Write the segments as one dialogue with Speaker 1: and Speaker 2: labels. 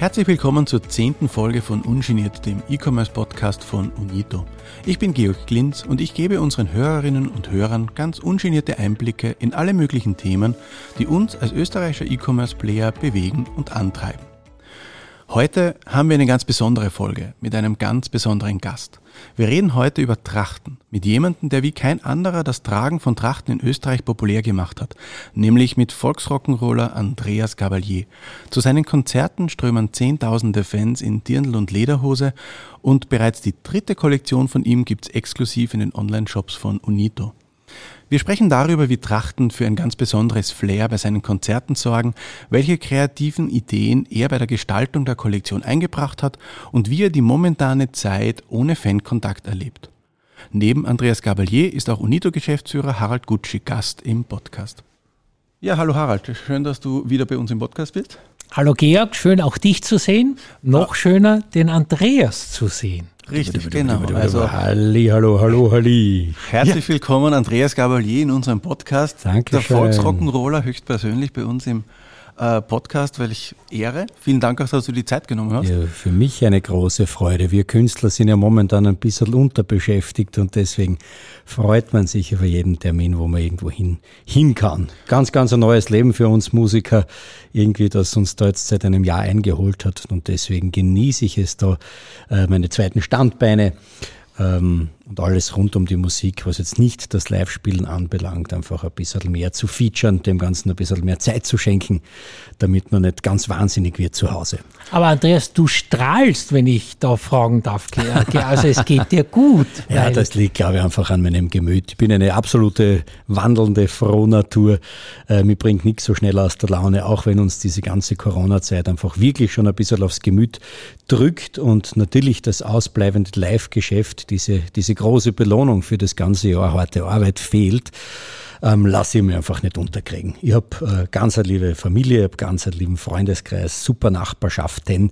Speaker 1: Herzlich willkommen zur zehnten Folge von Ungeniert, dem E-Commerce-Podcast von Unito. Ich bin Georg Glinz und ich gebe unseren Hörerinnen und Hörern ganz ungenierte Einblicke in alle möglichen Themen, die uns als österreichischer E-Commerce-Player bewegen und antreiben. Heute haben wir eine ganz besondere Folge mit einem ganz besonderen Gast. Wir reden heute über Trachten mit jemandem, der wie kein anderer das Tragen von Trachten in Österreich populär gemacht hat, nämlich mit Volksrock'n'Roller Andreas Gabalier. Zu seinen Konzerten strömen zehntausende Fans in Dirndl und Lederhose und bereits die dritte Kollektion von ihm gibt's exklusiv in den Online-Shops von Unito. Wir sprechen darüber, wie Trachten für ein ganz besonderes Flair bei seinen Konzerten sorgen, welche kreativen Ideen er bei der Gestaltung der Kollektion eingebracht hat und wie er die momentane Zeit ohne Fankontakt erlebt. Neben Andreas Gabalier ist auch Unito-Geschäftsführer Harald Gutschi Gast im Podcast. Ja, hallo Harald, schön, dass du wieder bei uns im Podcast bist.
Speaker 2: Hallo Georg, schön auch dich zu sehen. Noch schöner, den Andreas zu sehen.
Speaker 1: Richtig, genau.
Speaker 3: Also, halli, hallo, hallo, halli.
Speaker 1: Herzlich ja. willkommen, Andreas Gabalier, in unserem Podcast.
Speaker 3: Danke
Speaker 1: Der Volksrock'n'Roller höchstpersönlich bei uns im äh, Podcast, weil ich ehre. Vielen Dank auch, dass du die Zeit genommen hast.
Speaker 3: Ja, für mich eine große Freude. Wir Künstler sind ja momentan ein bisschen unterbeschäftigt und deswegen freut man sich über jeden Termin, wo man irgendwo hin, hin kann. Ganz, ganz ein neues Leben für uns Musiker, irgendwie, das uns da jetzt seit einem Jahr eingeholt hat und deswegen genieße ich es da, äh, meine zweiten Standbeine ähm, und alles rund um die Musik, was jetzt nicht das Live-Spielen anbelangt, einfach ein bisschen mehr zu featuren, dem Ganzen ein bisschen mehr Zeit zu schenken, damit man nicht ganz wahnsinnig wird zu Hause.
Speaker 2: Aber Andreas, du strahlst, wenn ich da fragen darf. Also es geht dir gut.
Speaker 3: ja, das liegt, glaube ich, einfach an meinem Gemüt. Ich bin eine absolute wandelnde Frohnatur. Äh, mir bringt nichts so schnell aus der Laune, auch wenn uns diese ganze Corona-Zeit einfach wirklich schon ein bisschen aufs Gemüt drückt und natürlich das ausbleibende Live-Geschäft, diese, diese große Belohnung für das ganze Jahr harte Arbeit fehlt, ähm, lasse ich mir einfach nicht unterkriegen. Ich habe äh, ganz eine liebe Familie, ich habe ganz einen lieben Freundeskreis, super Nachbarschaften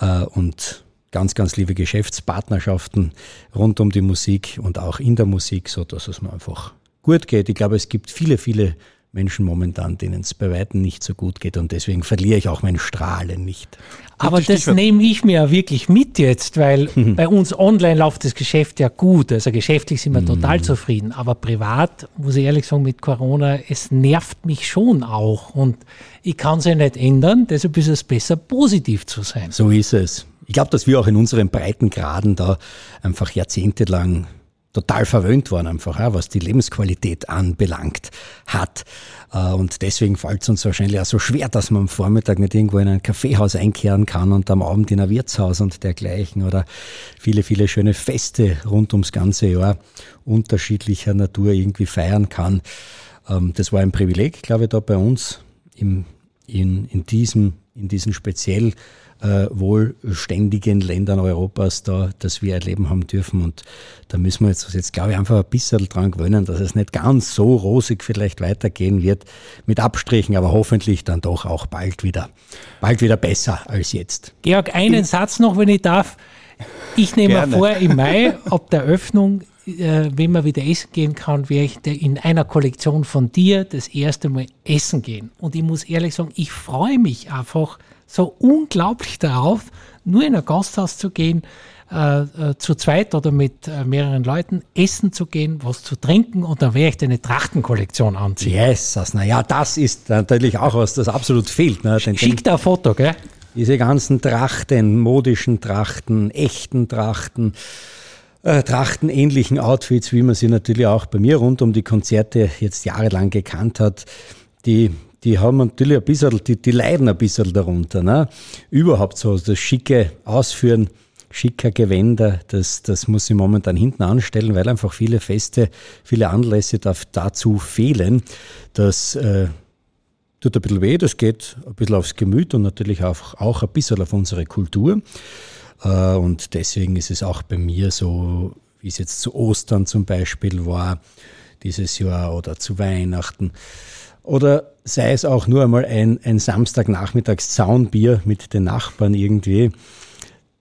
Speaker 3: äh, und ganz, ganz liebe Geschäftspartnerschaften rund um die Musik und auch in der Musik, so dass es mir einfach gut geht. Ich glaube, es gibt viele, viele Menschen momentan, denen es bei Weitem nicht so gut geht und deswegen verliere ich auch mein Strahlen nicht.
Speaker 2: Aber das nehme ich mir wirklich mit jetzt, weil bei uns online läuft das Geschäft ja gut. Also geschäftlich sind wir mhm. total zufrieden. Aber privat, muss ich ehrlich sagen, mit Corona, es nervt mich schon auch. Und ich kann es ja nicht ändern, deshalb ist es besser, positiv zu sein.
Speaker 3: So ist es. Ich glaube, dass wir auch in unseren Breitengraden da einfach jahrzehntelang total verwöhnt worden, einfach, was die Lebensqualität anbelangt hat. Äh, und deswegen fällt es uns wahrscheinlich auch so schwer, dass man am Vormittag nicht irgendwo in ein Kaffeehaus einkehren kann und am Abend in ein Wirtshaus und dergleichen oder viele, viele schöne Feste rund ums ganze Jahr unterschiedlicher Natur irgendwie feiern kann. Ähm, das war ein Privileg, glaube ich, da bei uns im, in, in diesem, in diesem speziell äh, wohlständigen Ländern Europas da, das wir erleben haben dürfen. Und da müssen wir jetzt, jetzt glaube ich, einfach ein bisschen dran gewöhnen, dass es nicht ganz so rosig vielleicht weitergehen wird, mit Abstrichen, aber hoffentlich dann doch auch bald wieder, bald wieder besser als jetzt.
Speaker 2: Georg, einen Satz noch, wenn ich darf. Ich nehme Gerne. vor, im Mai, ab der Öffnung, äh, wenn man wieder essen gehen kann, werde ich in einer Kollektion von dir das erste Mal essen gehen. Und ich muss ehrlich sagen, ich freue mich einfach, so unglaublich darauf, nur in ein Gasthaus zu gehen, äh, äh, zu zweit oder mit äh, mehreren Leuten essen zu gehen, was zu trinken und dann werde ich deine Trachtenkollektion anziehen.
Speaker 3: Yes, naja, das ist natürlich auch was, das absolut fehlt. Ne?
Speaker 2: Den, Schick da ein Foto, gell?
Speaker 3: Diese ganzen Trachten, modischen Trachten, echten Trachten, äh, trachtenähnlichen Outfits, wie man sie natürlich auch bei mir rund um die Konzerte jetzt jahrelang gekannt hat, die die haben natürlich ein bisschen, die, die leiden ein bisschen darunter. Ne? Überhaupt so das schicke Ausführen, schicker Gewänder, das, das muss ich momentan hinten anstellen, weil einfach viele Feste, viele Anlässe dazu fehlen. Das äh, tut ein bisschen weh, das geht ein bisschen aufs Gemüt und natürlich auch, auch ein bisschen auf unsere Kultur. Äh, und deswegen ist es auch bei mir so, wie es jetzt zu Ostern zum Beispiel war, dieses Jahr oder zu Weihnachten oder sei es auch nur einmal ein, ein Samstagnachmittags Zaunbier mit den Nachbarn irgendwie.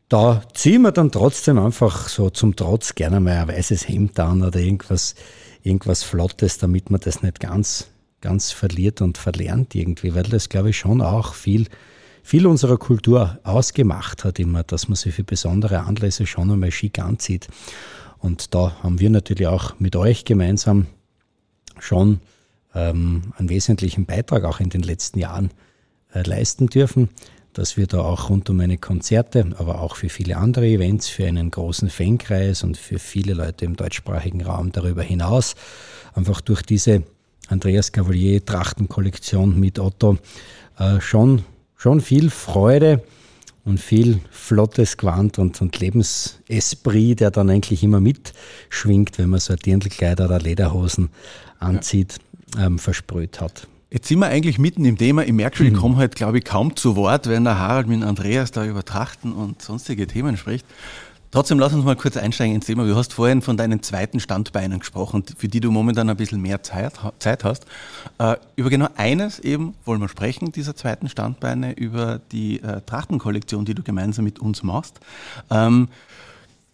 Speaker 3: Da ziehen wir dann trotzdem einfach so zum Trotz gerne mal ein weißes Hemd an oder irgendwas, irgendwas Flottes, damit man das nicht ganz, ganz verliert und verlernt irgendwie, weil das glaube ich schon auch viel, viel unserer Kultur ausgemacht hat, immer, dass man sich für besondere Anlässe schon einmal schick anzieht. Und da haben wir natürlich auch mit euch gemeinsam schon ähm, einen wesentlichen Beitrag auch in den letzten Jahren äh, leisten dürfen, dass wir da auch rund um meine Konzerte, aber auch für viele andere Events, für einen großen Fankreis und für viele Leute im deutschsprachigen Raum darüber hinaus, einfach durch diese Andreas Cavalier Trachtenkollektion mit Otto äh, schon, schon viel Freude und viel flottes Gewand und, und Lebensesprit, der dann eigentlich immer mitschwingt, wenn man so Dirndlkleider oder Lederhosen anzieht, ähm, versprüht hat.
Speaker 1: Jetzt sind wir eigentlich mitten im Thema. Ich merke schon, ich mhm. komme halt, glaube ich, kaum zu Wort, wenn der Harald mit Andreas da über Trachten und sonstige Themen spricht. Trotzdem lass uns mal kurz einsteigen ins Thema. Du hast vorhin von deinen zweiten Standbeinen gesprochen, für die du momentan ein bisschen mehr Zeit, Zeit hast. Äh, über genau eines eben wollen wir sprechen, dieser zweiten Standbeine, über die äh, Trachtenkollektion, die du gemeinsam mit uns machst. Ähm,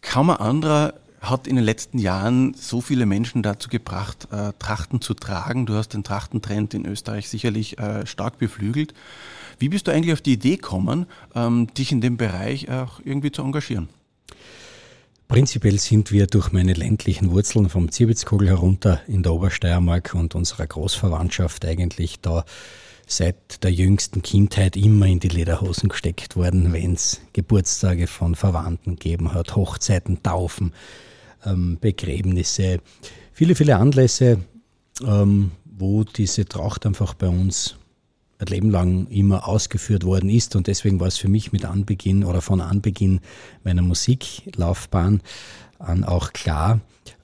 Speaker 1: kaum ein anderer hat in den letzten Jahren so viele Menschen dazu gebracht, äh, Trachten zu tragen. Du hast den Trachtentrend in Österreich sicherlich äh, stark beflügelt. Wie bist du eigentlich auf die Idee gekommen, ähm, dich in dem Bereich auch irgendwie zu engagieren?
Speaker 3: Prinzipiell sind wir durch meine ländlichen Wurzeln vom Zierwitzkogel herunter in der Obersteiermark und unserer Großverwandtschaft eigentlich da seit der jüngsten Kindheit immer in die Lederhosen gesteckt worden, wenn es Geburtstage von Verwandten gegeben hat, Hochzeiten, Taufen, ähm, Begräbnisse, viele, viele Anlässe, ähm, wo diese Tracht einfach bei uns ein Leben lang immer ausgeführt worden ist. Und deswegen war es für mich mit Anbeginn oder von Anbeginn meiner Musiklaufbahn an auch klar,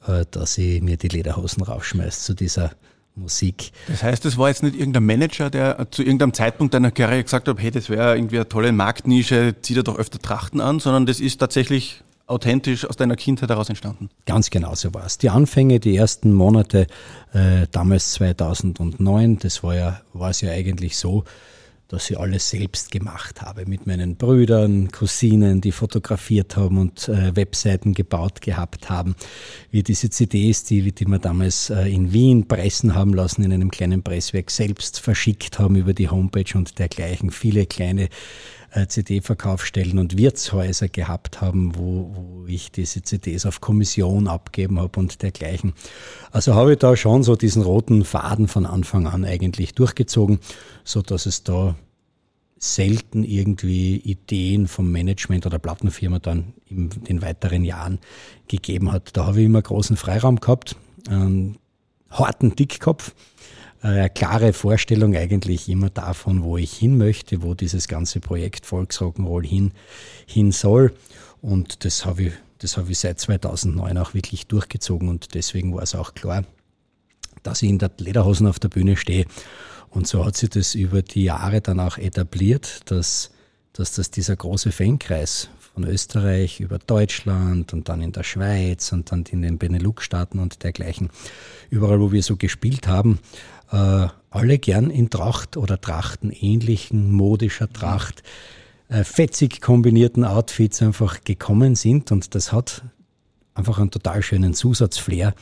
Speaker 3: äh, dass ich mir die Lederhosen raufschmeiße zu dieser Musik.
Speaker 1: Das heißt, es war jetzt nicht irgendein Manager, der zu irgendeinem Zeitpunkt deiner Karriere gesagt hat, hey, das wäre irgendwie eine tolle Marktnische, zieh dir doch öfter Trachten an, sondern das ist tatsächlich authentisch aus deiner Kindheit heraus entstanden?
Speaker 3: Ganz genau so war es. Die Anfänge, die ersten Monate, äh, damals 2009, das war ja, war es ja eigentlich so, dass ich alles selbst gemacht habe mit meinen Brüdern, Cousinen, die fotografiert haben und äh, Webseiten gebaut gehabt haben. Wir diese CDs, die, die wir damals äh, in Wien pressen haben lassen, in einem kleinen Presswerk selbst verschickt haben über die Homepage und dergleichen. Viele kleine CD-Verkaufsstellen und Wirtshäuser gehabt haben, wo, wo ich diese CDs auf Kommission abgeben habe und dergleichen. Also habe ich da schon so diesen roten Faden von Anfang an eigentlich durchgezogen, so dass es da selten irgendwie Ideen vom Management oder Plattenfirma dann in den weiteren Jahren gegeben hat. Da habe ich immer großen Freiraum gehabt, einen harten Dickkopf äh, eine klare Vorstellung eigentlich immer davon, wo ich hin möchte, wo dieses ganze Projekt Volksrock'n'Roll hin, hin soll. Und das habe ich, das habe ich seit 2009 auch wirklich durchgezogen und deswegen war es auch klar, dass ich in der Lederhosen auf der Bühne stehe. Und so hat sich das über die Jahre dann auch etabliert, dass, dass das dieser große Fankreis von Österreich über Deutschland und dann in der Schweiz und dann in den Benelux-Staaten und dergleichen, überall wo wir so gespielt haben, äh, alle gern in Tracht oder Trachtenähnlichen, modischer Tracht, äh, fetzig kombinierten Outfits einfach gekommen sind und das hat einfach einen total schönen Zusatzflair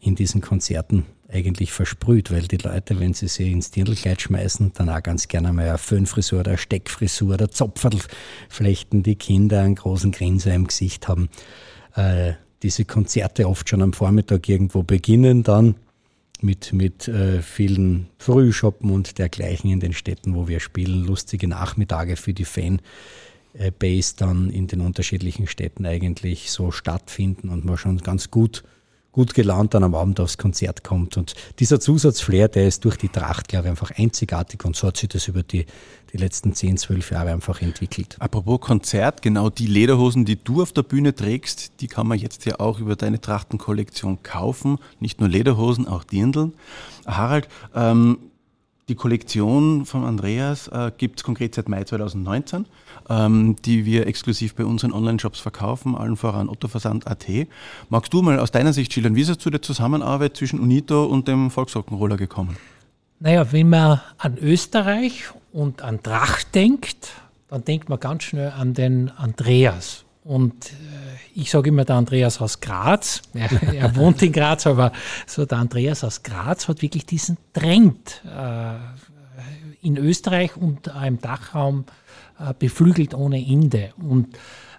Speaker 3: in diesen Konzerten eigentlich versprüht, weil die Leute, wenn sie sie ins Dirndlkleid schmeißen, dann auch ganz gerne mal eine Föhnfrisur oder eine Steckfrisur oder Zopferl flechten, die Kinder einen großen Grinser im Gesicht haben. Äh, diese Konzerte oft schon am Vormittag irgendwo beginnen, dann mit, mit äh, vielen Frühshoppen und dergleichen in den Städten, wo wir spielen, lustige Nachmittage für die Fanbase dann in den unterschiedlichen Städten eigentlich so stattfinden und man schon ganz gut gut gelaunt dann am Abend aufs Konzert kommt. Und dieser Zusatzflair, der ist durch die Tracht, glaube ich, einfach einzigartig und so hat sich das über die, die letzten 10, 12 Jahre einfach entwickelt.
Speaker 1: Apropos Konzert, genau die Lederhosen, die du auf der Bühne trägst, die kann man jetzt ja auch über deine Trachtenkollektion kaufen. Nicht nur Lederhosen, auch Dirndln. Harald, ähm, die Kollektion von Andreas äh, gibt es konkret seit Mai 2019, ähm, die wir exklusiv bei unseren Online-Shops verkaufen, allen voran ottoversand.at. Magst du mal aus deiner Sicht schildern, wie ist es zu der Zusammenarbeit zwischen Unito und dem Volksrockenroller gekommen?
Speaker 2: Naja, wenn man an Österreich und an Tracht denkt, dann denkt man ganz schnell an den Andreas. Und äh, ich sage immer der Andreas aus Graz. Er, wohnt in Graz, aber so der Andreas aus Graz hat wirklich diesen Trend äh, in Österreich und im Dachraum äh, beflügelt ohne Ende. Und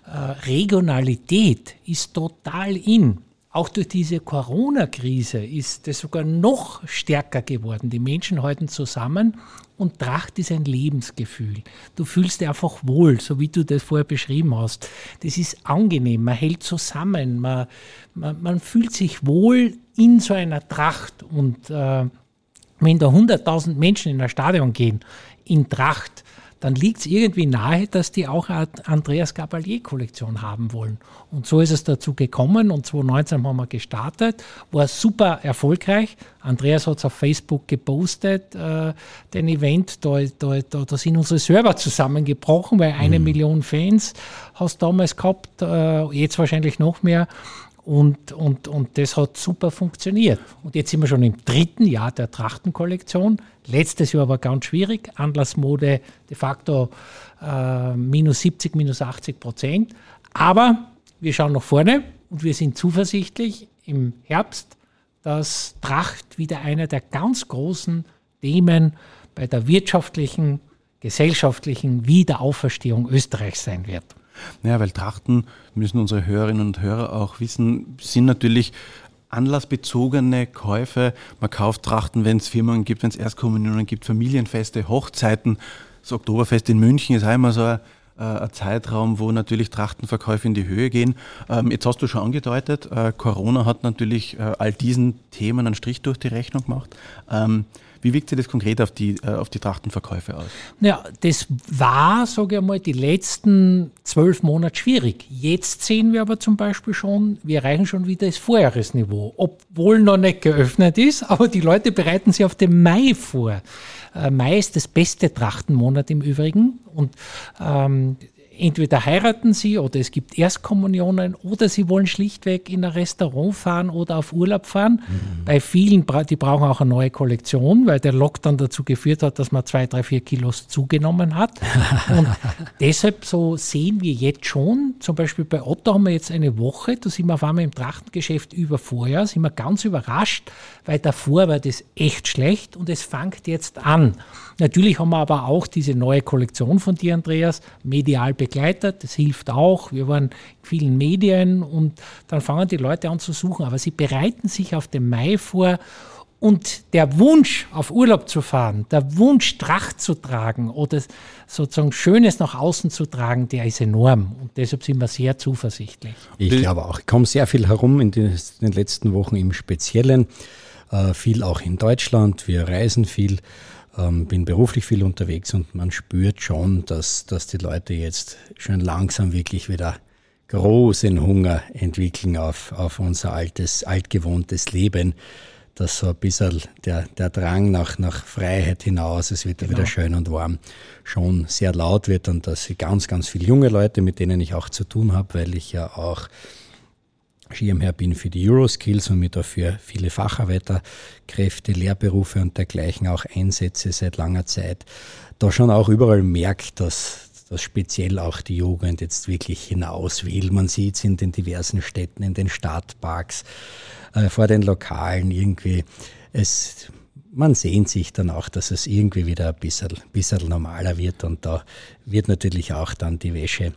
Speaker 2: äh, Regionalität ist total in. Auch durch diese Corona-Krise ist es sogar noch stärker geworden. Die Menschen halten zusammen und Tracht ist ein Lebensgefühl. Du fühlst dich einfach wohl, so wie du das vorher beschrieben hast. Das ist angenehm, man hält zusammen, man, man, man fühlt sich wohl in so einer Tracht. Und äh, wenn da 100.000 Menschen in ein Stadion gehen, in Tracht, dann liegt es irgendwie nahe, dass die auch eine Andreas Gabalier-Kollektion haben wollen. Und so ist es dazu gekommen und 2019 haben wir gestartet, war super erfolgreich. Andreas hat es auf Facebook gepostet, äh, den Event, da, da, da, da, sind unsere Server zusammengebrochen, weil eine mhm. Million Fans hast du damals gehabt, äh, jetzt wahrscheinlich noch mehr. Und, und, und das hat super funktioniert. Und jetzt sind wir schon im dritten Jahr der Trachtenkollektion. Letztes Jahr war ganz schwierig. Anlassmode de facto äh, minus 70, minus 80 Prozent. Aber wir schauen nach vorne und wir sind zuversichtlich im Herbst, dass Tracht wieder einer der ganz großen Themen bei der wirtschaftlichen, gesellschaftlichen Wiederauferstehung Österreichs sein wird.
Speaker 1: Naja, weil Trachten, müssen unsere Hörerinnen und Hörer auch wissen, sind natürlich anlassbezogene Käufe. Man kauft Trachten, wenn es Firmen gibt, wenn es Erstkommunionen gibt, Familienfeste, Hochzeiten. Das Oktoberfest in München ist einmal so ein, äh, ein Zeitraum, wo natürlich Trachtenverkäufe in die Höhe gehen. Ähm, jetzt hast du schon angedeutet, äh, Corona hat natürlich äh, all diesen Themen einen Strich durch die Rechnung gemacht. Ähm, wie wirkt sich das konkret auf die, äh, auf die Trachtenverkäufe aus?
Speaker 2: Ja, das war, sage ich mal, die letzten zwölf Monate schwierig. Jetzt sehen wir aber zum Beispiel schon, wir erreichen schon wieder das Vorjahresniveau, obwohl noch nicht geöffnet ist, aber die Leute bereiten sich auf den Mai vor. Äh, Mai ist das beste Trachtenmonat im Übrigen und ähm, entweder heiraten sie oder es gibt Erstkommunionen oder sie wollen schlichtweg in ein Restaurant fahren oder auf Urlaub fahren. Mhm. Bei vielen, die brauchen auch eine neue Kollektion, weil der Lockdown dazu geführt hat, dass man zwei, drei, vier Kilos zugenommen hat. Und deshalb so sehen wir jetzt schon, zum Beispiel bei Otto haben wir jetzt eine Woche, da sind wir auf einmal im Trachtengeschäft über Vorjahr, sind wir ganz überrascht, weil davor war das echt schlecht und es fängt jetzt an. Natürlich haben wir aber auch diese neue Kollektion von dir, Andreas, medial begleitet. Das hilft auch. Wir waren in vielen Medien und dann fangen die Leute an zu suchen. Aber sie bereiten sich auf den Mai vor und der Wunsch, auf Urlaub zu fahren, der Wunsch, Tracht zu tragen oder sozusagen Schönes nach außen zu tragen, der ist enorm. Und deshalb sind wir sehr zuversichtlich.
Speaker 3: Ich glaube auch. Ich komme sehr viel herum in den, letzten Wochen im Speziellen. Äh, viel auch in Deutschland. Wir reisen viel ähm, bin beruflich viel unterwegs und man spürt schon, dass, dass die Leute jetzt schon langsam wirklich wieder großen Hunger entwickeln auf, auf unser altes, altgewohntes Leben, dass so ein bisschen der, der Drang nach, nach Freiheit hinaus, es wird genau. wieder schön und warm, schon sehr laut wird und dass ich ganz, ganz viele junge Leute, mit denen ich auch zu tun habe, weil ich ja auch Schirmherr bin für die Euroskills und mit dafür viele Facharbeiterkräfte, Lehrberufe und dergleichen auch einsetze seit langer Zeit, da schon auch überall merkt, dass, dass speziell auch die Jugend jetzt wirklich hinaus will. Man sieht es in den diversen Städten, in den Stadtparks, äh, vor den Lokalen irgendwie. Es, man sehnt sich dann auch, dass es irgendwie wieder ein bisschen, bisschen normaler wird und da wird natürlich auch dann die Wäsche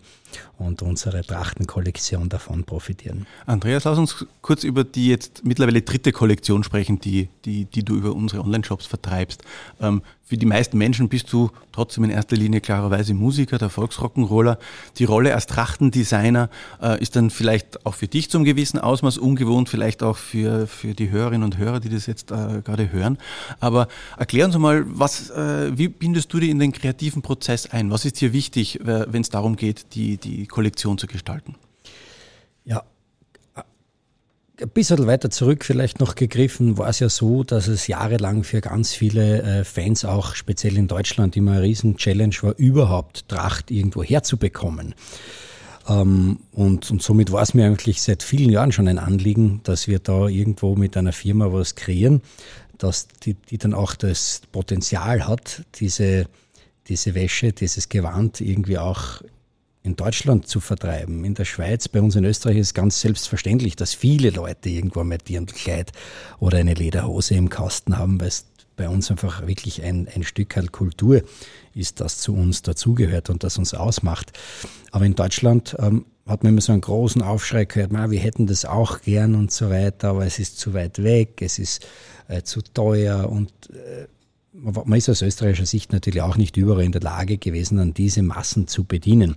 Speaker 3: und unsere Trachtenkollektion davon profitieren.
Speaker 1: Andreas, lass uns kurz über die jetzt mittlerweile dritte Kollektion sprechen, die, die, die du über unsere Online-Shops vertreibst. Ähm, für die meisten Menschen bist du trotzdem in erster Linie klarerweise Musiker, der Volksrock'n'Roller. Die Rolle als Trachtendesigner äh, ist dann vielleicht auch für dich zum gewissen Ausmaß ungewohnt, vielleicht auch für, für die Hörerinnen und Hörer, die das jetzt äh, gerade hören. Aber erklär uns mal, was, äh, wie bindest du dich in den kreativen Prozess ein? Was ist dir wichtig, wenn es darum geht, die, die Kollektion zu gestalten?
Speaker 3: Ja, ein bisschen weiter zurück vielleicht noch gegriffen, war es ja so, dass es jahrelang für ganz viele äh, Fans, auch speziell in Deutschland, immer eine Riesen-Challenge war, überhaupt Tracht irgendwo herzubekommen. Ähm, und, und somit war es mir eigentlich seit vielen Jahren schon ein Anliegen, dass wir da irgendwo mit einer Firma was kreieren, dass die, die dann auch das Potenzial hat, diese, diese Wäsche, dieses Gewand irgendwie auch in Deutschland zu vertreiben. In der Schweiz, bei uns in Österreich ist es ganz selbstverständlich, dass viele Leute irgendwo ein Dirndlkleid oder eine Lederhose im Kasten haben, weil es bei uns einfach wirklich ein, ein Stück halt Kultur ist, das zu uns dazugehört und das uns ausmacht. Aber in Deutschland ähm, hat man immer so einen großen Aufschrei gehört, na, wir hätten das auch gern und so weiter, aber es ist zu weit weg, es ist äh, zu teuer und äh, man ist aus österreichischer Sicht natürlich auch nicht überall in der Lage gewesen, dann diese Massen zu bedienen.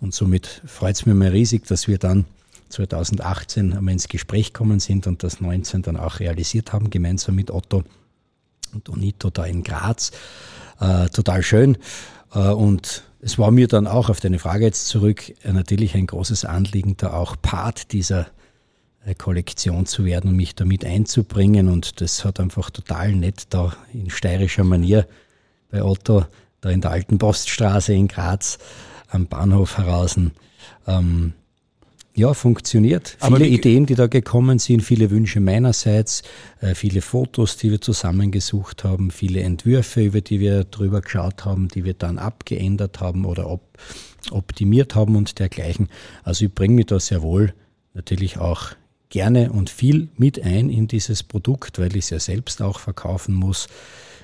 Speaker 3: Und somit freut es mich mal riesig, dass wir dann 2018 einmal ins Gespräch kommen sind und das 19 dann auch realisiert haben, gemeinsam mit Otto und Unito da in Graz. Äh, total schön. Äh, und es war mir dann auch auf deine Frage jetzt zurück äh, natürlich ein großes Anliegen, da auch Part dieser Kollektion zu werden und mich damit einzubringen. Und das hat einfach total nett da in steirischer Manier bei Otto, da in der alten Poststraße in Graz am Bahnhof heraus ähm, ja, funktioniert. viele Ideen, die da gekommen sind, viele Wünsche meinerseits, äh, viele Fotos, die wir zusammengesucht haben, viele Entwürfe, über die wir drüber geschaut haben, die wir dann abgeändert haben oder op optimiert haben und dergleichen. Also ich bringe mich da sehr wohl natürlich auch gerne und viel mit ein in dieses Produkt, weil ich es ja selbst auch verkaufen muss.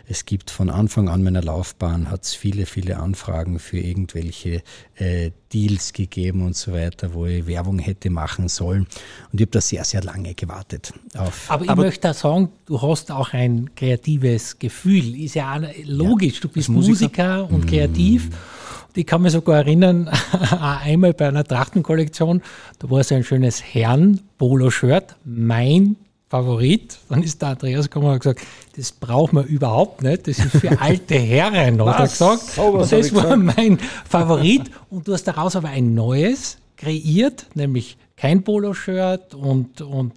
Speaker 3: Es gibt von Anfang an meiner Laufbahn hat es viele, viele Anfragen für irgendwelche äh, Deals gegeben und so weiter, wo ich Werbung hätte machen sollen. Und ich habe da sehr, sehr lange gewartet.
Speaker 2: Auf. Aber ich Aber möchte auch sagen, du hast auch ein kreatives Gefühl. Ist ja logisch, ja, du bist Musiker, Musiker und kreativ. Mm. Ich kann mich sogar erinnern, einmal bei einer Trachtenkollektion, da war so ein schönes Herren-Polo-Shirt, mein Favorit. Dann ist der Andreas gekommen und hat gesagt, das brauchen wir überhaupt nicht, das ist für alte Herren, hat er gesagt. So, das war mein Favorit. Und du hast daraus aber ein neues kreiert, nämlich kein Poloshirt und, und,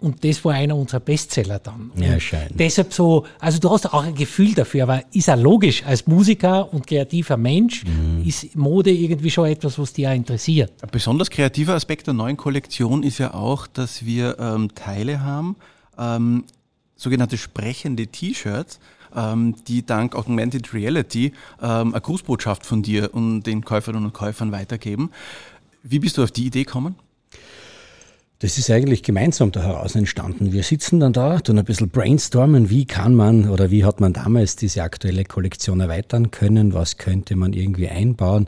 Speaker 2: und das war einer unserer Bestseller dann.
Speaker 3: Ja, schein.
Speaker 2: Deshalb so, also du hast auch ein Gefühl dafür, aber ist ja logisch, als Musiker und kreativer Mensch mhm. ist Mode irgendwie schon etwas, was dich auch interessiert.
Speaker 1: Ein besonders kreativer Aspekt der neuen Kollektion ist ja auch, dass wir ähm, Teile haben, ähm, sogenannte sprechende T-Shirts, ähm, die dank Augmented Reality ähm, eine Grußbotschaft von dir und den Käuferinnen und Käufern weitergeben. Wie bist du auf die Idee gekommen?
Speaker 3: Das ist eigentlich gemeinsam da heraus entstanden. Wir sitzen dann da, tun ein bisschen brainstormen, wie kann man oder wie hat man damals diese aktuelle Kollektion erweitern können, was könnte man irgendwie einbauen,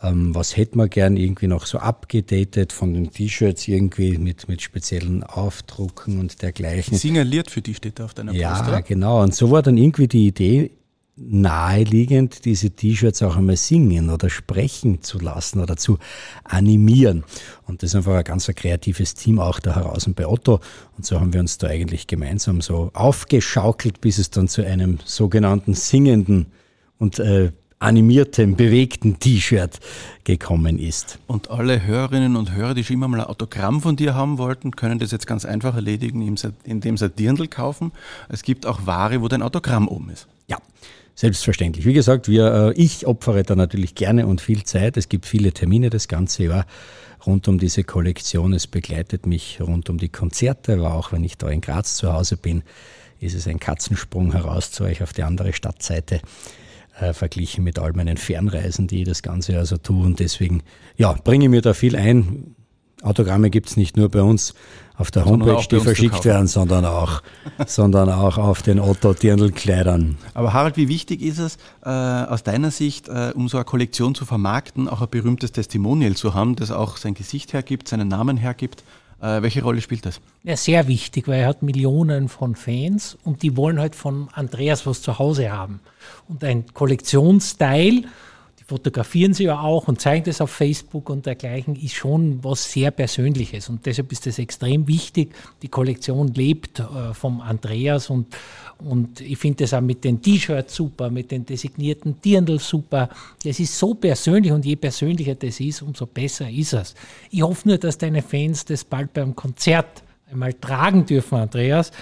Speaker 3: ähm, was hätte man gern irgendwie noch so abgedatet von den T-Shirts irgendwie mit, mit speziellen Aufdrucken und dergleichen.
Speaker 1: Signaliert für die steht da auf deiner
Speaker 3: ja, Poster. Ja, genau. Und so war dann irgendwie die Idee, naheliegend, diese T-Shirts auch einmal singen oder sprechen zu lassen oder zu animieren. Und das ist einfach ein ganz kreatives Team auch da heraus und bei Otto. Und so haben wir uns da eigentlich gemeinsam so aufgeschaukelt, bis es dann zu einem sogenannten singenden und äh, animierten, bewegten T-Shirt gekommen ist.
Speaker 1: Und alle Hörerinnen und Hörer, die schon immer mal ein Autogramm von dir haben wollten, können das jetzt ganz einfach erledigen, indem sie ein Dirndl kaufen. Es gibt auch Ware, wo dein Autogramm oben ist.
Speaker 3: Ja, Selbstverständlich. Wie gesagt, wir, äh, ich opfere da natürlich gerne und viel Zeit. Es gibt viele Termine das ganze Jahr rund um diese Kollektion. Es begleitet mich rund um die Konzerte, aber auch wenn ich da in Graz zu Hause bin, ist es ein Katzensprung heraus zu euch auf die andere Stadtseite. Äh, verglichen mit all meinen Fernreisen, die ich das ganze Jahr so tue. Und deswegen, ja, bringe ich mir da viel ein. Autogramme gibt es nicht nur bei uns auf der Homepage, die verschickt werden, sondern auch, sondern auch auf den Otto Dirndl-Kleidern.
Speaker 1: Aber Harald, wie wichtig ist es äh, aus deiner Sicht, äh, um so eine Kollektion zu vermarkten, auch ein berühmtes Testimonial zu haben, das auch sein Gesicht hergibt, seinen Namen hergibt? Äh, welche Rolle spielt das?
Speaker 2: Ja, sehr wichtig, weil er hat Millionen von Fans und die wollen halt von Andreas was zu Hause haben. Und ein Kollektionsteil fotografieren sie ja auch und zeigen das auf Facebook und dergleichen, ist schon was sehr Persönliches. Und deshalb ist es extrem wichtig. Die Kollektion lebt äh, vom Andreas und, und ich finde das auch mit den T-Shirts super, mit den designierten Dirndl super. Das ist so persönlich und je persönlicher das ist, umso besser ist es. Ich hoffe nur, dass deine Fans das bald beim Konzert einmal tragen dürfen, Andreas,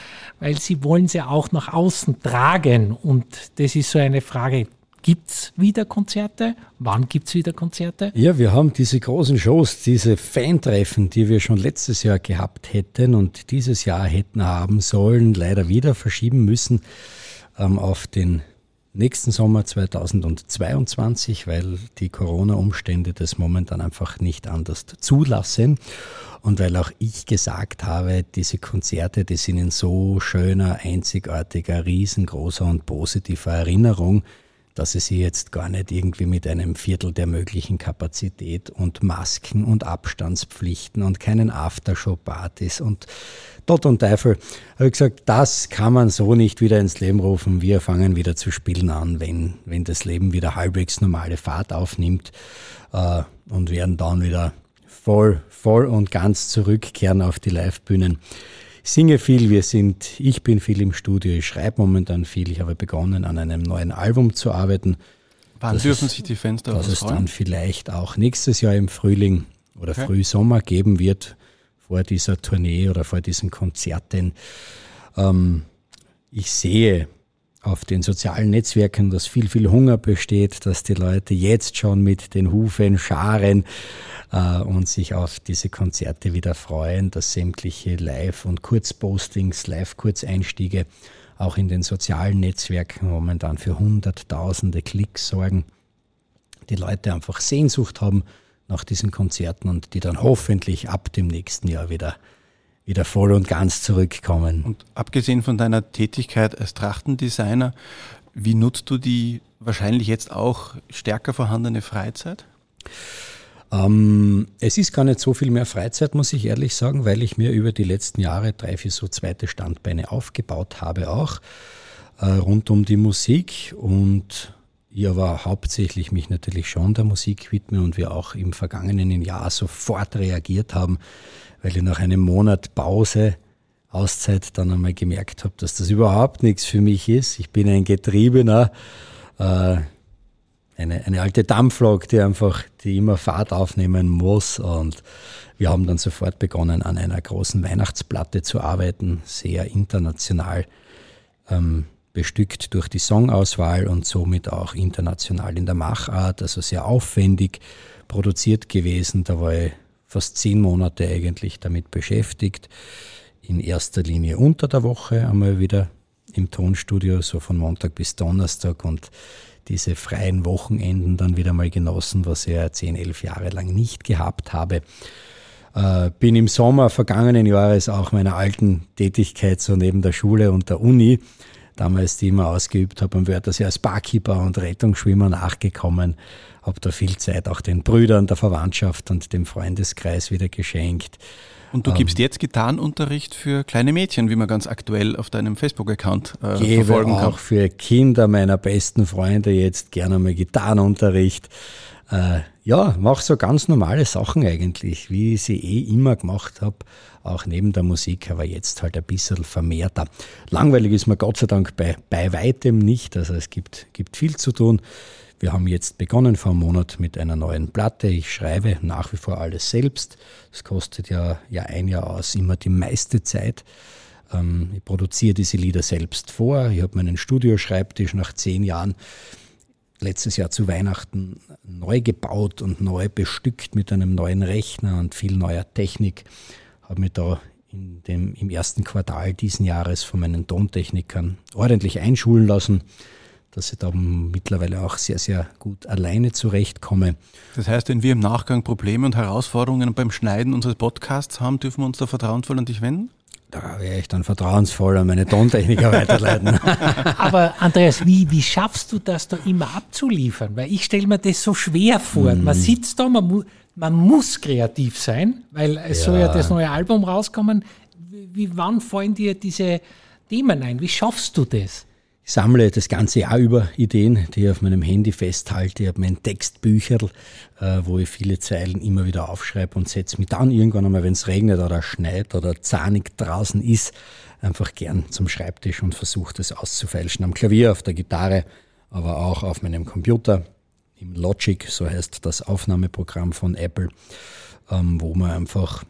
Speaker 2: weil sie wollen sie auch nach außen tragen. Und das ist so eine Frage, Gibt es wieder Konzerte? Wann gibt es wieder Konzerte?
Speaker 3: Ja, wir haben diese großen Shows, diese Fantreffen, die wir schon letztes Jahr gehabt hätten und dieses Jahr hätten haben sollen, leider wieder verschieben müssen ähm, auf den nächsten Sommer 2022, weil die Corona-Umstände das momentan einfach nicht anders zulassen. Und weil auch ich gesagt habe, diese Konzerte, die sind in so schöner, einzigartiger, riesengroßer und positiver Erinnerung, dass ich sie jetzt gar nicht irgendwie mit einem Viertel der möglichen Kapazität und Masken und Abstandspflichten und keinen Aftershow-Partys und Tod und Teufel, habe ich gesagt, das kann man so nicht wieder ins Leben rufen. Wir fangen wieder zu spielen an, wenn, wenn das Leben wieder halbwegs normale Fahrt aufnimmt äh, und werden dann wieder voll, voll und ganz zurückkehren auf die Livebühnen. Ich singe viel, wir sind, ich bin viel im Studio, ich schreibe momentan viel. Ich habe begonnen, an einem neuen Album zu arbeiten.
Speaker 1: Wann dürfen sich die Fenster
Speaker 3: Dass es dann vielleicht auch nächstes Jahr im Frühling oder okay. Frühsommer geben wird, vor dieser Tournee oder vor diesen Konzerten. Ähm, ich sehe auf den sozialen Netzwerken, dass viel, viel Hunger besteht, dass die Leute jetzt schon mit den Hufen scharen äh, und sich auf diese Konzerte wieder freuen, dass sämtliche Live- und Kurzpostings, Live-Kurzeinstiege auch in den sozialen Netzwerken momentan für hunderttausende Klicks sorgen. Die Leute einfach Sehnsucht haben nach diesen Konzerten und die dann hoffentlich ab dem nächsten Jahr wieder, wieder voll und ganz zurückkommen.
Speaker 1: Und abgesehen von deiner Tätigkeit als Trachtendesigner, wie nutzt du die wahrscheinlich jetzt auch stärker vorhandene Freizeit?
Speaker 3: Ähm, es ist gar nicht so viel mehr Freizeit, muss ich ehrlich sagen, weil ich mir über die letzten Jahre drei, vier so zweite Standbeine aufgebaut habe, auch äh, rund um die Musik und ich aber hauptsächlich mich natürlich schon der Musik widme und wir auch im vergangenen Jahr sofort reagiert haben, weil ich nach einem Monat Pause, Auszeit dann einmal gemerkt habe, dass das überhaupt nichts für mich ist. Ich bin ein Getriebener, äh, eine, eine alte Dampflok, die einfach, die immer Fahrt aufnehmen muss und wir haben dann sofort begonnen, an einer großen Weihnachtsplatte zu arbeiten, sehr international. Ähm, bestückt durch die Songauswahl und somit auch international in der Machart, also sehr aufwendig produziert gewesen. Da war ich fast zehn Monate eigentlich damit beschäftigt. In erster Linie unter der Woche einmal wieder im Tonstudio, so von Montag bis Donnerstag und diese freien Wochenenden dann wieder mal genossen, was ich ja zehn, elf Jahre lang nicht gehabt habe. Äh, bin im Sommer vergangenen Jahres auch meiner alten Tätigkeit so neben der Schule und der Uni damals die immer ausgeübt habe und das ja als Barkeeper und Rettungsschwimmer nachgekommen. Habe da viel Zeit auch den Brüdern der Verwandtschaft und dem Freundeskreis wieder geschenkt.
Speaker 1: Und du ähm, gibst jetzt Gitarrenunterricht für kleine Mädchen, wie man ganz aktuell auf deinem Facebook-Account äh,
Speaker 3: gebe verfolgen kann. auch für Kinder meiner besten Freunde jetzt gerne mal Gitarrenunterricht. Äh, ja, mache so ganz normale Sachen eigentlich, wie ich sie eh immer gemacht habe auch neben der Musik, aber jetzt halt ein bisschen vermehrter. Langweilig ist mir Gott sei Dank bei, bei weitem nicht, also es gibt, gibt viel zu tun. Wir haben jetzt begonnen vor einem Monat mit einer neuen Platte. Ich schreibe nach wie vor alles selbst. Das kostet ja, ja ein Jahr aus immer die meiste Zeit. Ähm, ich produziere diese Lieder selbst vor. Ich habe meinen Studioschreibtisch nach zehn Jahren letztes Jahr zu Weihnachten neu gebaut und neu bestückt mit einem neuen Rechner und viel neuer Technik habe mich da dem, im ersten Quartal diesen Jahres von meinen Tontechnikern ordentlich einschulen lassen, dass ich da mittlerweile auch sehr, sehr gut alleine zurechtkomme.
Speaker 1: Das heißt, wenn wir im Nachgang Probleme und Herausforderungen beim Schneiden unseres Podcasts haben, dürfen wir uns da vertrauensvoll an dich wenden?
Speaker 3: Da wäre ich dann vertrauensvoll an meine Tontechniker weiterleiten.
Speaker 2: Aber Andreas, wie, wie schaffst du das da immer abzuliefern? Weil ich stelle mir das so schwer vor. Man mm. sitzt da, man muss man muss kreativ sein, weil es ja. soll ja das neue Album rauskommen. Wie, wann fallen dir diese Themen ein? Wie schaffst du das?
Speaker 3: Ich sammle das ganze Jahr über Ideen, die ich auf meinem Handy festhalte. Ich habe mein Textbücherl, äh, wo ich viele Zeilen immer wieder aufschreibe und setze mich dann irgendwann einmal, wenn es regnet oder schneit oder zahnig draußen ist, einfach gern zum Schreibtisch und versuche das auszufälschen. Am Klavier, auf der Gitarre, aber auch auf meinem Computer im Logic, so heißt das Aufnahmeprogramm von Apple, ähm, wo man einfach,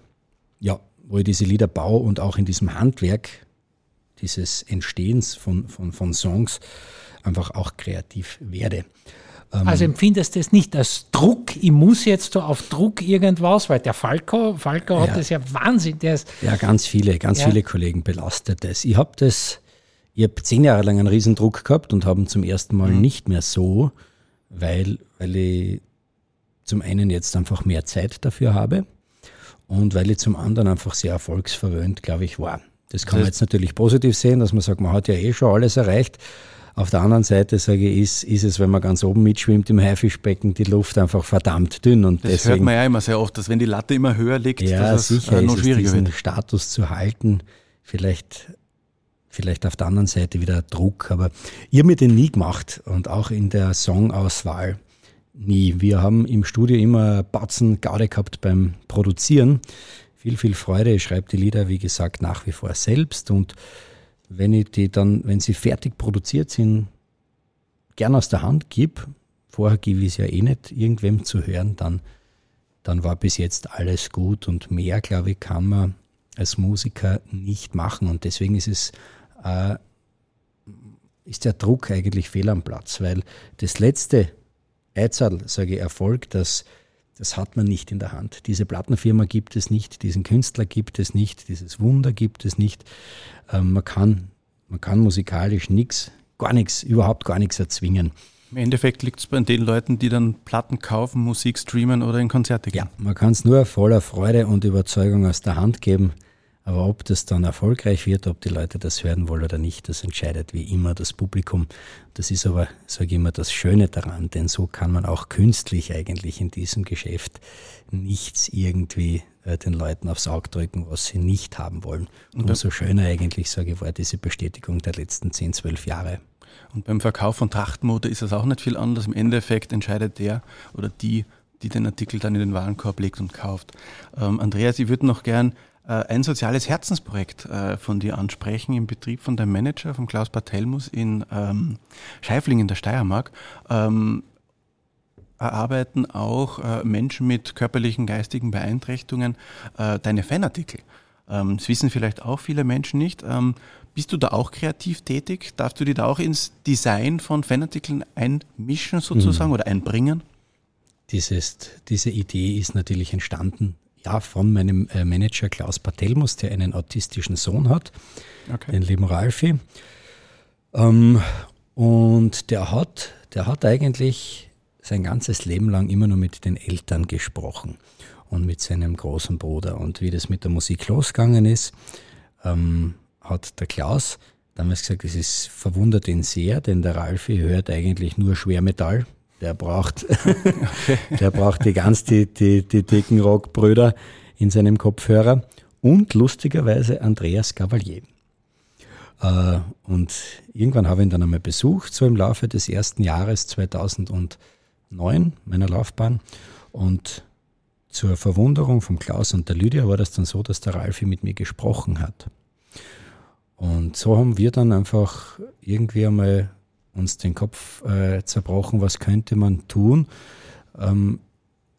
Speaker 3: ja, wo ich diese Lieder baue und auch in diesem Handwerk dieses Entstehens von, von, von Songs einfach auch kreativ werde.
Speaker 2: Ähm, also empfindest du es nicht als Druck, ich muss jetzt so auf Druck irgendwas, weil der Falco, Falco hat ja, das ja Wahnsinn. Der ist,
Speaker 3: ja, ganz viele, ganz ja. viele Kollegen belastet das. Ich habe das ich habe zehn Jahre lang einen Riesendruck gehabt und habe zum ersten Mal mhm. nicht mehr so, weil, weil ich zum einen jetzt einfach mehr Zeit dafür habe und weil ich zum anderen einfach sehr erfolgsverwöhnt, glaube ich, war. Das kann man jetzt natürlich positiv sehen, dass man sagt, man hat ja eh schon alles erreicht. Auf der anderen Seite sage ich, ist, ist es, wenn man ganz oben mitschwimmt im Haifischbecken, die Luft einfach verdammt dünn. Und
Speaker 1: das
Speaker 3: deswegen,
Speaker 1: hört man ja immer sehr oft, dass wenn die Latte immer höher liegt,
Speaker 3: ja,
Speaker 1: dass
Speaker 3: sicher
Speaker 1: es äh, noch
Speaker 3: schwieriger
Speaker 1: ist es diesen
Speaker 3: wird. Status zu halten. Vielleicht vielleicht auf der anderen Seite wieder Druck. Aber ich habe mir den nie gemacht und auch in der Songauswahl nie. Wir haben im Studio immer Batzen Gaude gehabt beim Produzieren. Viel, viel Freude. Ich schreibe die Lieder, wie gesagt, nach wie vor selbst. Und wenn ich die dann, wenn sie fertig produziert sind, gern aus der Hand gebe, vorher gebe ich es ja eh nicht irgendwem zu hören, dann, dann war bis jetzt alles gut und mehr, glaube ich, kann man als Musiker nicht machen. Und deswegen ist es äh, ist der Druck eigentlich fehl am Platz, weil das letzte Eizahl, sage ich, Erfolg, das, das hat man nicht in der Hand. Diese Plattenfirma gibt es nicht, diesen Künstler gibt es nicht, dieses Wunder gibt es nicht. Ähm, man, kann, man kann musikalisch nichts, gar nichts, überhaupt gar nichts erzwingen.
Speaker 1: Im Endeffekt liegt es bei den Leuten, die dann Platten kaufen, Musik streamen oder in Konzerte gehen.
Speaker 3: Ja, man kann es nur voller Freude und Überzeugung aus der Hand geben. Aber ob das dann erfolgreich wird, ob die Leute das hören wollen oder nicht, das entscheidet wie immer das Publikum. Das ist aber, sage ich immer, das Schöne daran, denn so kann man auch künstlich eigentlich in diesem Geschäft nichts irgendwie äh, den Leuten aufs Auge drücken, was sie nicht haben wollen. Und umso schöner eigentlich, sage ich, war diese Bestätigung der letzten 10, 12 Jahre.
Speaker 1: Und beim Verkauf von Trachtmode ist es auch nicht viel anders. Im Endeffekt entscheidet der oder die, die den Artikel dann in den Warenkorb legt und kauft. Ähm, Andreas, ich würde noch gern ein soziales Herzensprojekt äh, von dir ansprechen im Betrieb von deinem Manager, von Klaus Bartelmus in ähm, Scheifling in der Steiermark. Ähm, erarbeiten auch äh, Menschen mit körperlichen, geistigen Beeinträchtigungen äh, deine Fanartikel. Ähm, das wissen vielleicht auch viele Menschen nicht. Ähm, bist du da auch kreativ tätig? Darfst du dich da auch ins Design von Fanartikeln einmischen sozusagen mhm. oder einbringen?
Speaker 3: Dieses, diese Idee ist natürlich entstanden ja, von meinem äh, Manager Klaus Patelmus, der einen autistischen Sohn hat, okay. den lieben Ralfi. Ähm, und der hat, der hat eigentlich sein ganzes Leben lang immer nur mit den Eltern gesprochen und mit seinem großen Bruder. Und wie das mit der Musik losgegangen ist, ähm, hat der Klaus damals gesagt, es ist verwundert ihn sehr, denn der Ralfi hört eigentlich nur Schwermetall der braucht, der braucht die ganz die, die, die dicken Rockbrüder in seinem Kopfhörer und lustigerweise Andreas Cavalier. Äh, und irgendwann habe ich ihn dann einmal besucht, so im Laufe des ersten Jahres 2009 meiner Laufbahn. Und zur Verwunderung von Klaus und der Lydia war das dann so, dass der Ralfi mit mir gesprochen hat. Und so haben wir dann einfach irgendwie einmal uns den Kopf äh, zerbrochen, was könnte man tun, ähm,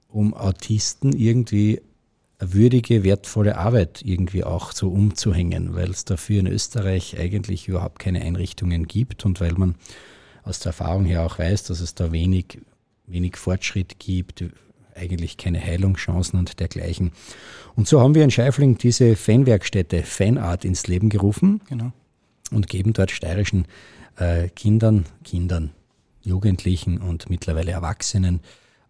Speaker 3: um Autisten irgendwie eine würdige, wertvolle Arbeit irgendwie auch so umzuhängen, weil es dafür in Österreich eigentlich überhaupt keine Einrichtungen gibt und weil man aus der Erfahrung her auch weiß, dass es da wenig, wenig Fortschritt gibt, eigentlich keine Heilungschancen und dergleichen. Und so haben wir in Scheifling diese Fanwerkstätte Fanart ins Leben gerufen genau. und geben dort steirischen äh, Kindern, Kindern, Jugendlichen und mittlerweile Erwachsenen,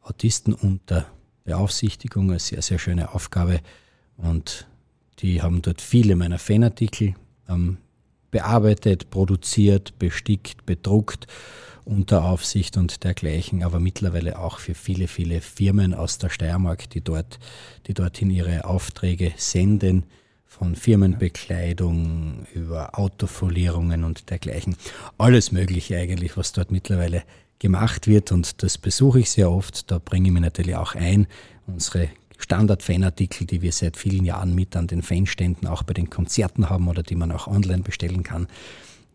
Speaker 3: Autisten unter Beaufsichtigung, eine sehr, sehr schöne Aufgabe. Und die haben dort viele meiner Fanartikel ähm, bearbeitet, produziert, bestickt, bedruckt unter Aufsicht und dergleichen, aber mittlerweile auch für viele, viele Firmen aus der Steiermark, die dort, die dorthin ihre Aufträge senden von Firmenbekleidung über Autofolierungen und dergleichen. Alles Mögliche eigentlich, was dort mittlerweile gemacht wird und das besuche ich sehr oft. Da bringe ich mir natürlich auch ein. Unsere Standard-Fanartikel, die wir seit vielen Jahren mit an den Fanständen auch bei den Konzerten haben oder die man auch online bestellen kann,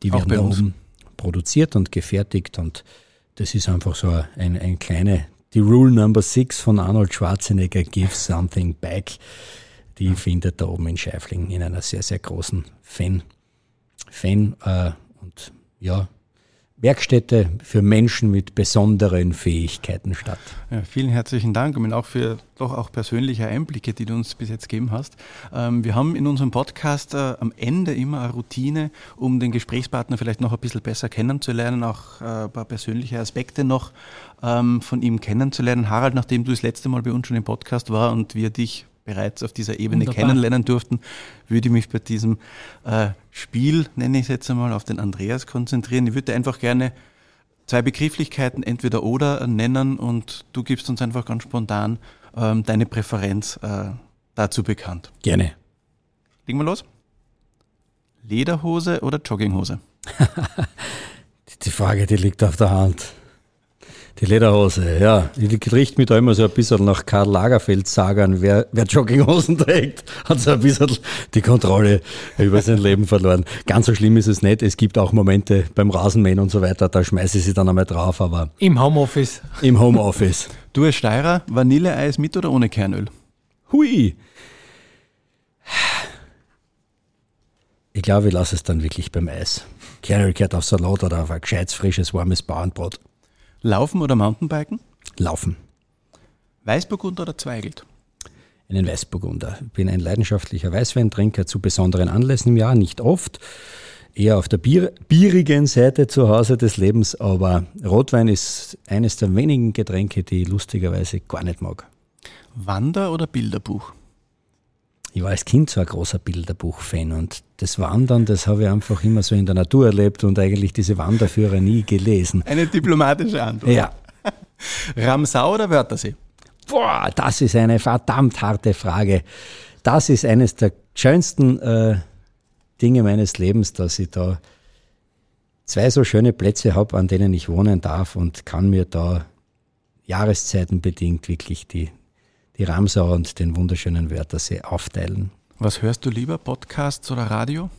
Speaker 3: die werden da oben produziert und gefertigt und das ist einfach so ein, ein kleine, die Rule Number Six von Arnold Schwarzenegger, give something back die findet da oben in Scheifling in einer sehr, sehr großen Fan, Fan äh, und ja, Werkstätte für Menschen mit besonderen Fähigkeiten statt.
Speaker 1: Ja, vielen herzlichen Dank und auch für doch auch persönliche Einblicke, die du uns bis jetzt gegeben hast. Ähm, wir haben in unserem Podcast äh, am Ende immer eine Routine, um den Gesprächspartner vielleicht noch ein bisschen besser kennenzulernen, auch äh, ein paar persönliche Aspekte noch ähm, von ihm kennenzulernen. Harald, nachdem du das letzte Mal bei uns schon im Podcast war und wir dich bereits auf dieser Ebene Wunderbar. kennenlernen durften, würde ich mich bei diesem äh, Spiel, nenne ich es jetzt einmal, auf den Andreas konzentrieren. Ich würde einfach gerne zwei Begrifflichkeiten entweder oder nennen und du gibst uns einfach ganz spontan ähm, deine Präferenz äh, dazu bekannt.
Speaker 3: Gerne.
Speaker 1: Legen wir los. Lederhose oder Jogginghose?
Speaker 3: die Frage, die liegt auf der Hand. Die Lederhose, ja. Die riecht mich da immer so ein bisschen nach Karl Lagerfeld sagen, wer, wer Jogginghosen trägt, hat so ein bisschen die Kontrolle über sein Leben verloren. Ganz so schlimm ist es nicht. Es gibt auch Momente beim Rasenmähen und so weiter, da schmeiße ich sie dann einmal drauf, aber.
Speaker 2: Im Homeoffice.
Speaker 3: Im Homeoffice.
Speaker 1: du als Steirer, Vanilleeis mit oder ohne Kernöl?
Speaker 3: Hui. Ich glaube, ich lasse es dann wirklich beim Eis. Kernöl gehört auf Salat oder auf ein gescheites, frisches, warmes Bauernbrot.
Speaker 1: Laufen oder Mountainbiken?
Speaker 3: Laufen.
Speaker 1: Weißburgunder oder Zweigelt?
Speaker 3: Einen Weißburgunder. Ich bin ein leidenschaftlicher Weißweintrinker zu besonderen Anlässen im Jahr, nicht oft. Eher auf der Bier, bierigen Seite zu Hause des Lebens, aber Rotwein ist eines der wenigen Getränke, die ich lustigerweise gar nicht mag.
Speaker 1: Wander- oder Bilderbuch?
Speaker 3: Ich war als Kind so ein großer Bilderbuch-Fan und das Wandern, das habe ich einfach immer so in der Natur erlebt und eigentlich diese Wanderführer nie gelesen.
Speaker 1: Eine diplomatische Antwort.
Speaker 3: Ja.
Speaker 1: Ramsau oder Wörthersee?
Speaker 3: Boah, das ist eine verdammt harte Frage. Das ist eines der schönsten äh, Dinge meines Lebens, dass ich da zwei so schöne Plätze habe, an denen ich wohnen darf und kann mir da jahreszeitenbedingt wirklich die die Ramsau und den wunderschönen Wörthersee aufteilen.
Speaker 1: Was hörst du lieber, Podcasts oder Radio?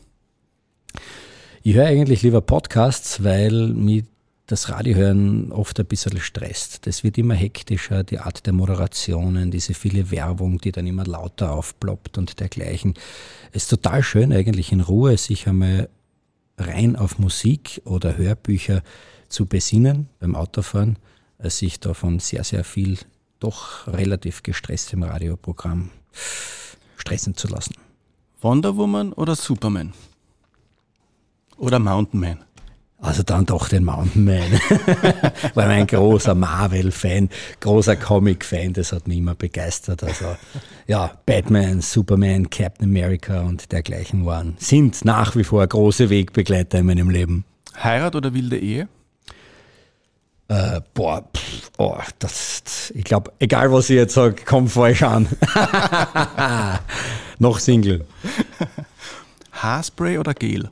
Speaker 3: Ich höre eigentlich lieber Podcasts, weil mich das Radiohören oft ein bisschen stresst. Das wird immer hektischer, die Art der Moderationen, diese viele Werbung, die dann immer lauter aufploppt und dergleichen. Es ist total schön eigentlich in Ruhe, sich einmal rein auf Musik oder Hörbücher zu besinnen beim Autofahren, sich davon sehr, sehr viel doch relativ gestresst im Radioprogramm stressen zu lassen.
Speaker 1: Wonder Woman oder Superman? Oder Mountain Man?
Speaker 3: Also dann doch den Mountain Man. War ein großer Marvel-Fan, großer Comic-Fan, das hat mich immer begeistert. Also ja, Batman, Superman, Captain America und dergleichen waren, sind nach wie vor große Wegbegleiter in meinem Leben.
Speaker 1: Heirat oder wilde Ehe?
Speaker 3: Äh, boah, pff, oh, das, ich glaube, egal was ich jetzt sage, kommt falsch an. Noch Single.
Speaker 1: Haarspray oder Gel?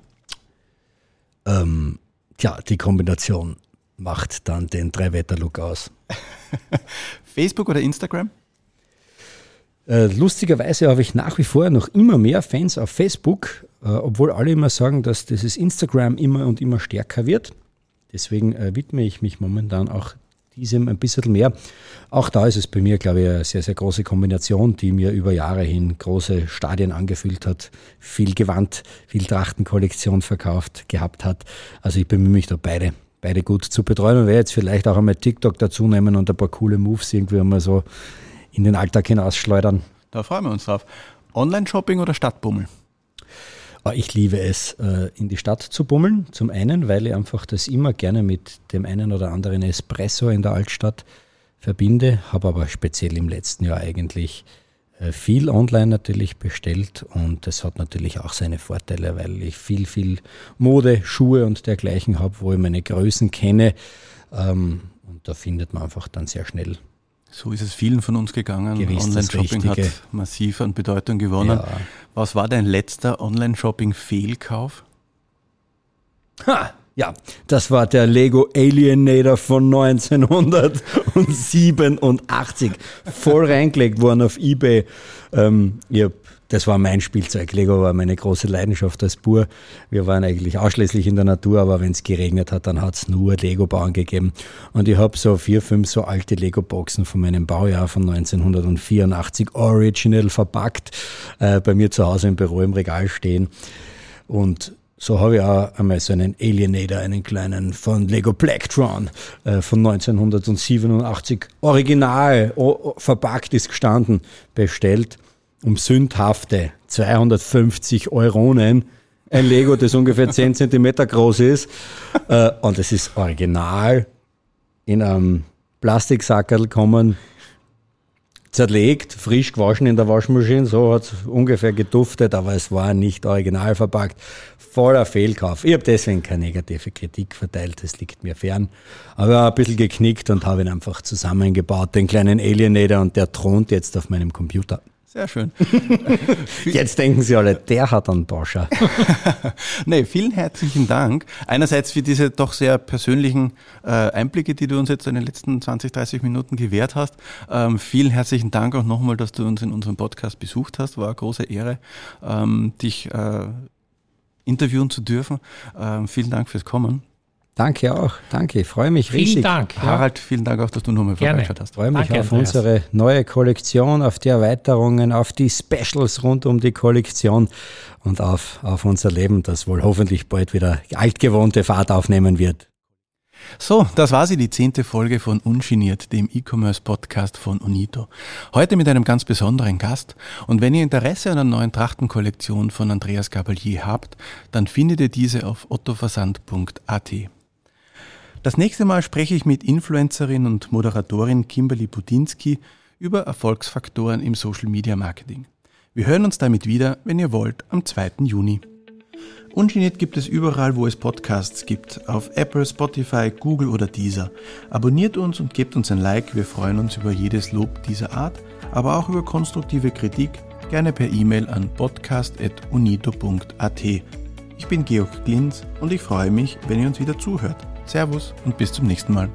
Speaker 3: Ähm, tja, die Kombination macht dann den Drei-Wetter-Look aus.
Speaker 1: Facebook oder Instagram?
Speaker 3: Äh, lustigerweise habe ich nach wie vor noch immer mehr Fans auf Facebook, äh, obwohl alle immer sagen, dass dieses Instagram immer und immer stärker wird. Deswegen äh, widme ich mich momentan auch diesem ein bisschen mehr. Auch da ist es bei mir, glaube ich, eine sehr, sehr große Kombination, die mir über Jahre hin große Stadien angefüllt hat, viel Gewand, viel Trachtenkollektion verkauft gehabt hat. Also ich bemühe mich da beide, beide gut zu betreuen und werde jetzt vielleicht auch einmal TikTok dazu nehmen und ein paar coole Moves irgendwie einmal so in den Alltag hinausschleudern.
Speaker 1: Da freuen wir uns drauf. Online-Shopping oder Stadtbummel?
Speaker 3: Ah, ich liebe es, äh, in die Stadt zu bummeln. Zum einen, weil ich einfach das immer gerne mit dem einen oder anderen Espresso in der Altstadt verbinde, habe aber speziell im letzten Jahr eigentlich äh, viel online natürlich bestellt und das hat natürlich auch seine Vorteile, weil ich viel, viel Mode, Schuhe und dergleichen habe, wo ich meine Größen kenne ähm, und da findet man einfach dann sehr schnell
Speaker 1: so ist es vielen von uns gegangen. Online-Shopping hat massiv an Bedeutung gewonnen. Ja. Was war dein letzter Online-Shopping-Fehlkauf?
Speaker 3: Ha, ja, das war der Lego Alienator von 1987. Voll reingelegt worden auf Ebay. Ähm, ich habe das war mein Spielzeug. Lego war meine große Leidenschaft als Bur. Wir waren eigentlich ausschließlich in der Natur, aber wenn es geregnet hat, dann hat es nur Lego-Bauen gegeben. Und ich habe so vier, fünf so alte Lego-Boxen von meinem Baujahr von 1984 original verpackt äh, bei mir zu Hause im Büro im Regal stehen. Und so habe ich auch einmal so einen Alienator, einen kleinen von Lego Blacktron äh, von 1987 original verpackt ist gestanden, bestellt um sündhafte 250 Euronen. Ein Lego, das ungefähr 10 Zentimeter groß ist. Äh, und es ist original in einem Plastiksackerl kommen, zerlegt, frisch gewaschen in der Waschmaschine, so hat es ungefähr geduftet, aber es war nicht original verpackt. Voller Fehlkauf. Ich habe deswegen keine negative Kritik verteilt, das liegt mir fern. Aber ein bisschen geknickt und habe ihn einfach zusammengebaut, den kleinen Alienator, und der thront jetzt auf meinem Computer.
Speaker 1: Sehr schön.
Speaker 3: Jetzt denken Sie alle, der hat einen Porsche.
Speaker 1: nee, vielen herzlichen Dank. Einerseits für diese doch sehr persönlichen äh, Einblicke, die du uns jetzt in den letzten 20, 30 Minuten gewährt hast. Ähm, vielen herzlichen Dank auch nochmal, dass du uns in unserem Podcast besucht hast. War eine große Ehre, ähm, dich äh, interviewen zu dürfen. Ähm, vielen Dank fürs Kommen.
Speaker 3: Danke auch. Danke. Ich freue mich
Speaker 1: vielen
Speaker 3: riesig.
Speaker 1: Vielen Dank. Harald, vielen Dank auch, dass du nochmal vorbeigeschaut hast.
Speaker 3: Ich freue mich Danke, auf Andreas. unsere neue Kollektion, auf die Erweiterungen, auf die Specials rund um die Kollektion und auf, auf unser Leben, das wohl hoffentlich bald wieder altgewohnte Fahrt aufnehmen wird.
Speaker 1: So, das war sie, die zehnte Folge von Ungeniert, dem E-Commerce-Podcast von Unito. Heute mit einem ganz besonderen Gast. Und wenn ihr Interesse an einer neuen Trachtenkollektion von Andreas Gabalier habt, dann findet ihr diese auf ottoversand.at. Das nächste Mal spreche ich mit Influencerin und Moderatorin Kimberly Budinski über Erfolgsfaktoren im Social Media Marketing. Wir hören uns damit wieder, wenn ihr wollt, am 2. Juni. Ungeniert gibt es überall, wo es Podcasts gibt, auf Apple, Spotify, Google oder Deezer. Abonniert uns und gebt uns ein Like, wir freuen uns über jedes Lob dieser Art, aber auch über konstruktive Kritik, gerne per E-Mail an podcast.unito.at. Ich bin Georg Glinz und ich freue mich, wenn ihr uns wieder zuhört. Servus und bis zum nächsten Mal.